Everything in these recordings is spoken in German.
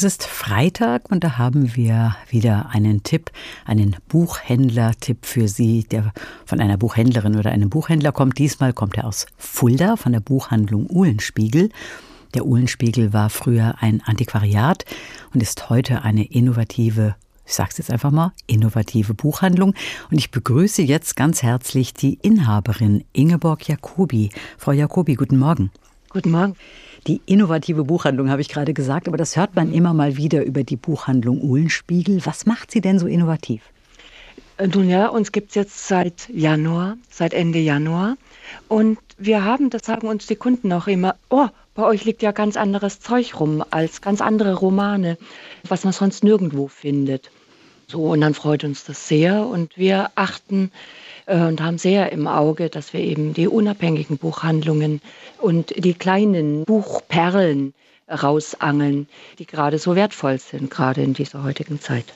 Es ist Freitag und da haben wir wieder einen Tipp, einen Buchhändler-Tipp für Sie, der von einer Buchhändlerin oder einem Buchhändler kommt. Diesmal kommt er aus Fulda von der Buchhandlung Uhlenspiegel. Der Uhlenspiegel war früher ein Antiquariat und ist heute eine innovative ich sage es jetzt einfach mal, innovative Buchhandlung. Und ich begrüße jetzt ganz herzlich die Inhaberin Ingeborg Jacobi. Frau Jacobi, guten Morgen. Guten Morgen. Die innovative Buchhandlung habe ich gerade gesagt, aber das hört man immer mal wieder über die Buchhandlung Uhlenspiegel. Was macht sie denn so innovativ? Äh, nun ja, uns gibt es jetzt seit Januar, seit Ende Januar. Und wir haben, das sagen uns die Kunden auch immer, oh, bei euch liegt ja ganz anderes Zeug rum als ganz andere Romane, was man sonst nirgendwo findet. So, und dann freut uns das sehr und wir achten und haben sehr im Auge, dass wir eben die unabhängigen Buchhandlungen und die kleinen Buchperlen rausangeln, die gerade so wertvoll sind, gerade in dieser heutigen Zeit.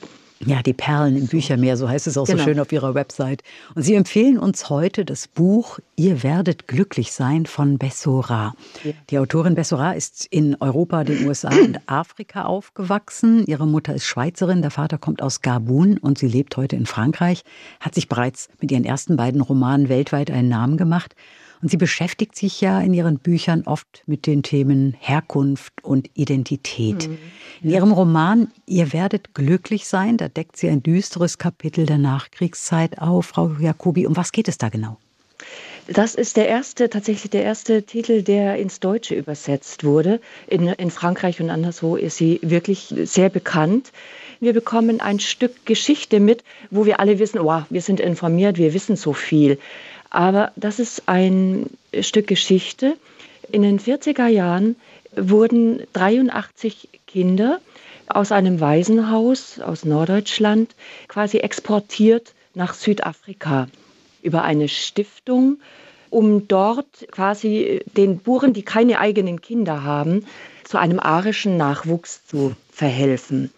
Ja, die Perlen im Büchermeer, so heißt es auch genau. so schön auf Ihrer Website. Und Sie empfehlen uns heute das Buch Ihr werdet glücklich sein von Bessora. Ja. Die Autorin Bessora ist in Europa, den USA und Afrika aufgewachsen. Ihre Mutter ist Schweizerin, der Vater kommt aus Gabun und sie lebt heute in Frankreich, hat sich bereits mit ihren ersten beiden Romanen weltweit einen Namen gemacht. Und sie beschäftigt sich ja in ihren Büchern oft mit den Themen Herkunft und Identität. Mhm. In ihrem Roman Ihr werdet glücklich sein, da deckt sie ein düsteres Kapitel der Nachkriegszeit auf. Frau Jacobi, um was geht es da genau? Das ist der erste, tatsächlich der erste Titel, der ins Deutsche übersetzt wurde. In, in Frankreich und anderswo ist sie wirklich sehr bekannt. Wir bekommen ein Stück Geschichte mit, wo wir alle wissen, wow, wir sind informiert, wir wissen so viel. Aber das ist ein Stück Geschichte. In den 40er Jahren wurden 83 Kinder aus einem Waisenhaus aus Norddeutschland quasi exportiert nach Südafrika über eine Stiftung, um dort quasi den Buren, die keine eigenen Kinder haben, zu einem arischen Nachwuchs zu verhelfen.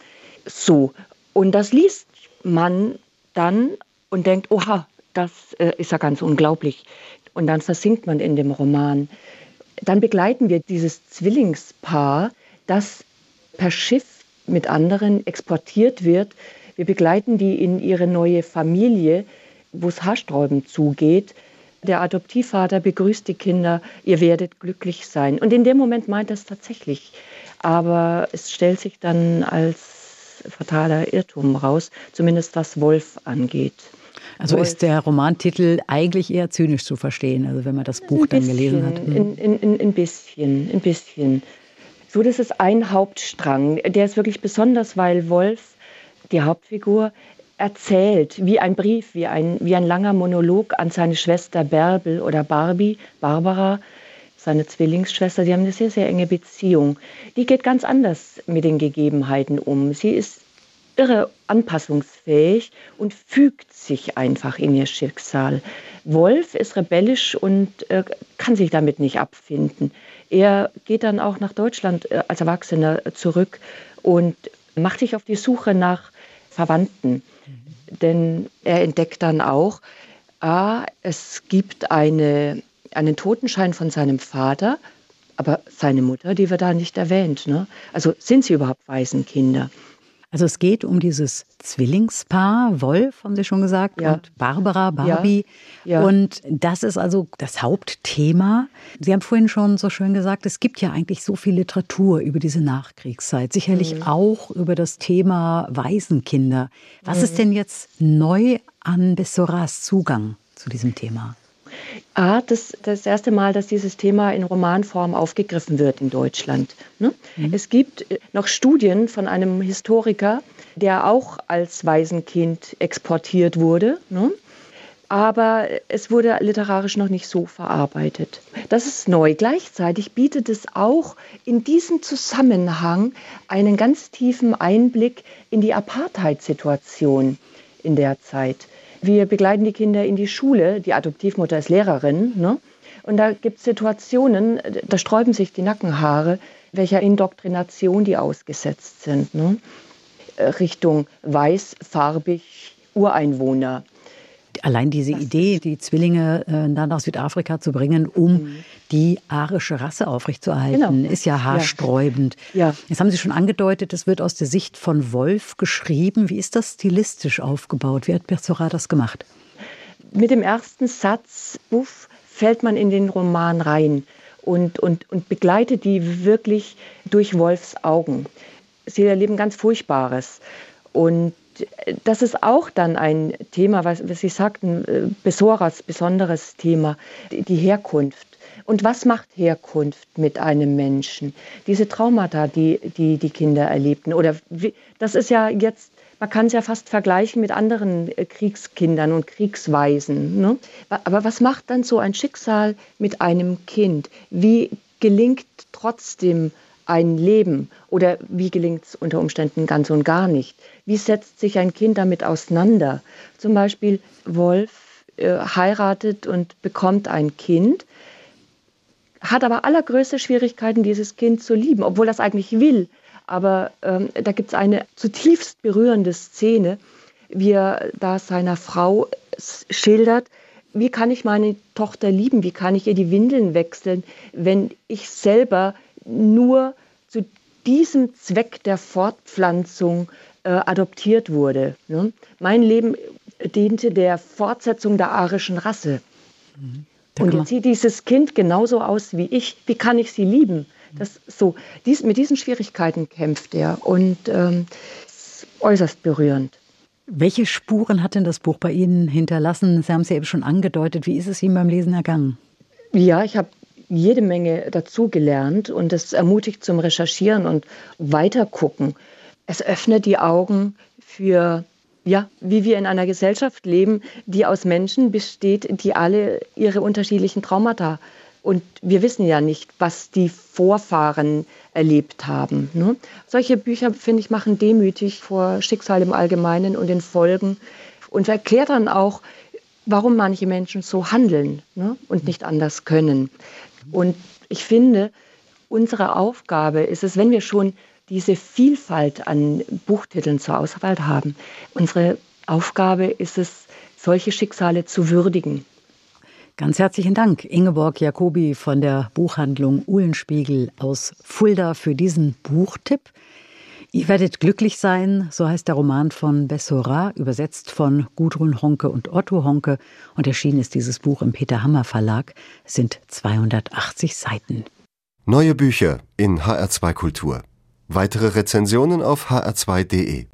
So, und das liest man dann und denkt, oha, das äh, ist ja ganz unglaublich. Und dann versinkt man in dem Roman. Dann begleiten wir dieses Zwillingspaar, das per Schiff mit anderen exportiert wird. Wir begleiten die in ihre neue Familie, wo es haarsträubend zugeht. Der Adoptivvater begrüßt die Kinder, ihr werdet glücklich sein. Und in dem Moment meint er es tatsächlich. Aber es stellt sich dann als fataler Irrtum raus, zumindest was Wolf angeht. Also ist der Romantitel eigentlich eher zynisch zu verstehen, also wenn man das Buch bisschen, dann gelesen hat. Ein, ein, ein, ein bisschen, ein bisschen. So, das ist ein Hauptstrang. Der ist wirklich besonders, weil Wolf, die Hauptfigur, erzählt wie ein Brief, wie ein, wie ein langer Monolog an seine Schwester Bärbel oder Barbie, Barbara, seine Zwillingsschwester. Sie haben eine sehr, sehr enge Beziehung. Die geht ganz anders mit den Gegebenheiten um. Sie ist irre anpassungsfähig und fügt sich einfach in ihr Schicksal. Wolf ist rebellisch und äh, kann sich damit nicht abfinden. Er geht dann auch nach Deutschland äh, als Erwachsener zurück und macht sich auf die Suche nach Verwandten. Mhm. Denn er entdeckt dann auch, ah, es gibt eine, einen Totenschein von seinem Vater, aber seine Mutter, die wird da nicht erwähnt. Ne? Also sind sie überhaupt Waisenkinder? Also es geht um dieses Zwillingspaar, Wolf, haben Sie schon gesagt, ja. und Barbara, Barbie. Ja. Ja. Und das ist also das Hauptthema. Sie haben vorhin schon so schön gesagt, es gibt ja eigentlich so viel Literatur über diese Nachkriegszeit, sicherlich mhm. auch über das Thema Waisenkinder. Was mhm. ist denn jetzt neu an Bessoras Zugang zu diesem Thema? A, das, das erste Mal, dass dieses Thema in Romanform aufgegriffen wird in Deutschland. Ne? Mhm. Es gibt äh, noch Studien von einem Historiker, der auch als Waisenkind exportiert wurde. Ne? aber es wurde literarisch noch nicht so verarbeitet. Das ist neu. Gleichzeitig bietet es auch in diesem Zusammenhang einen ganz tiefen Einblick in die Apartheid-Situation in der Zeit. Wir begleiten die Kinder in die Schule. Die Adoptivmutter ist Lehrerin. Ne? Und da gibt es Situationen, da sträuben sich die Nackenhaare, welcher Indoktrination die ausgesetzt sind. Ne? Richtung weiß, farbig, Ureinwohner. Allein diese Idee, die Zwillinge äh, dann nach Südafrika zu bringen, um mhm. die arische Rasse aufrechtzuerhalten, genau. ist ja haarsträubend. Ja. ja. Jetzt haben Sie schon angedeutet, es wird aus der Sicht von Wolf geschrieben. Wie ist das stilistisch aufgebaut? Wie hat Berzora das gemacht? Mit dem ersten Satz, Buff, fällt man in den Roman rein und, und, und begleitet die wirklich durch Wolfs Augen. Sie erleben ganz Furchtbares. Und das ist auch dann ein Thema, was, was Sie sagten, äh, Besoras besonderes Thema, die Herkunft. Und was macht Herkunft mit einem Menschen? Diese Traumata, die die, die Kinder erlebten. Oder wie, das ist ja jetzt, man kann es ja fast vergleichen mit anderen äh, Kriegskindern und Kriegsweisen. Ne? Aber was macht dann so ein Schicksal mit einem Kind? Wie gelingt trotzdem ein Leben oder wie gelingt es unter Umständen ganz und gar nicht? Wie setzt sich ein Kind damit auseinander? Zum Beispiel Wolf äh, heiratet und bekommt ein Kind, hat aber allergrößte Schwierigkeiten, dieses Kind zu lieben, obwohl das eigentlich will. Aber ähm, da gibt es eine zutiefst berührende Szene, wie er da seiner Frau schildert, wie kann ich meine Tochter lieben, wie kann ich ihr die Windeln wechseln, wenn ich selber nur zu diesem Zweck der Fortpflanzung äh, adoptiert wurde. Ne? Mein Leben diente der Fortsetzung der arischen Rasse. Mhm. Und jetzt sieht dieses Kind genauso aus wie ich. Wie kann ich sie lieben? Das, so, dies, mit diesen Schwierigkeiten kämpft er und ähm, äußerst berührend. Welche Spuren hat denn das Buch bei Ihnen hinterlassen? Sie haben es ja eben schon angedeutet. Wie ist es Ihnen beim Lesen ergangen? Ja, ich habe jede Menge dazugelernt und es ermutigt zum Recherchieren und Weitergucken. Es öffnet die Augen für, ja, wie wir in einer Gesellschaft leben, die aus Menschen besteht, die alle ihre unterschiedlichen Traumata und wir wissen ja nicht, was die Vorfahren erlebt haben. Ne? Solche Bücher, finde ich, machen demütig vor Schicksal im Allgemeinen und den Folgen und erklärt dann auch, warum manche Menschen so handeln ne? und nicht anders können. Und ich finde, unsere Aufgabe ist es, wenn wir schon diese Vielfalt an Buchtiteln zur Auswahl haben, unsere Aufgabe ist es, solche Schicksale zu würdigen. Ganz herzlichen Dank, Ingeborg Jacobi von der Buchhandlung Uhlenspiegel aus Fulda für diesen Buchtipp. Ihr werdet glücklich sein, so heißt der Roman von Bessora, übersetzt von Gudrun Honke und Otto Honke. Und erschienen ist dieses Buch im Peter Hammer Verlag. Es sind 280 Seiten. Neue Bücher in HR2 Kultur. Weitere Rezensionen auf hr2.de.